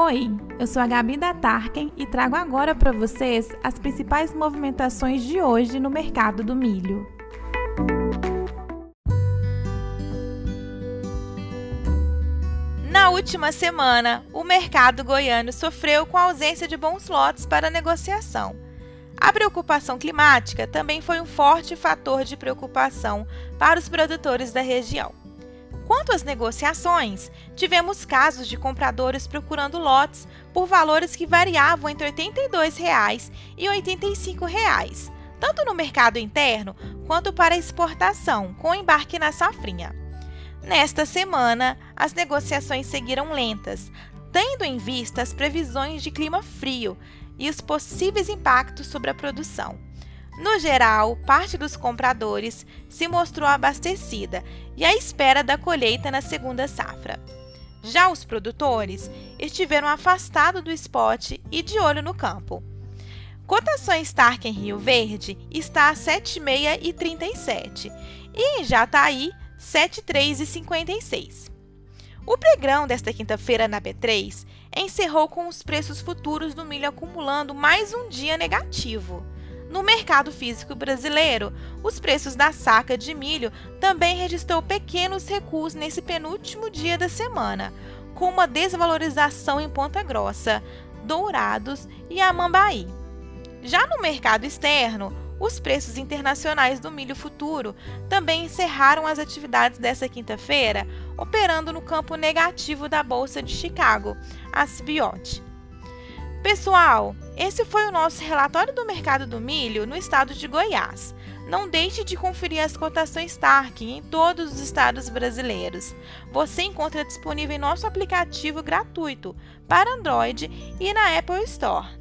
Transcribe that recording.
Oi, eu sou a Gabi da Tarken e trago agora para vocês as principais movimentações de hoje no mercado do milho. Na última semana, o mercado goiano sofreu com a ausência de bons lotes para negociação. A preocupação climática também foi um forte fator de preocupação para os produtores da região. Quanto às negociações, tivemos casos de compradores procurando lotes por valores que variavam entre R$ 82,00 e R$ 85,00, tanto no mercado interno quanto para exportação, com embarque na safrinha. Nesta semana, as negociações seguiram lentas, tendo em vista as previsões de clima frio e os possíveis impactos sobre a produção. No geral, parte dos compradores se mostrou abastecida e à espera da colheita na segunda safra. Já os produtores estiveram afastados do spot e de olho no campo. Cotações Stark em Rio Verde está a 7,637 e em Jataí 7,356. O pregrão desta quinta-feira na B3 encerrou com os preços futuros do milho acumulando mais um dia negativo. No mercado físico brasileiro, os preços da saca de milho também registrou pequenos recuos nesse penúltimo dia da semana, com uma desvalorização em Ponta Grossa, Dourados e Amambaí. Já no mercado externo, os preços internacionais do milho futuro também encerraram as atividades dessa quinta-feira, operando no campo negativo da Bolsa de Chicago, a CBOT. Pessoal, esse foi o nosso relatório do mercado do milho no estado de Goiás. Não deixe de conferir as cotações Stark em todos os estados brasileiros. Você encontra disponível em nosso aplicativo gratuito para Android e na Apple Store.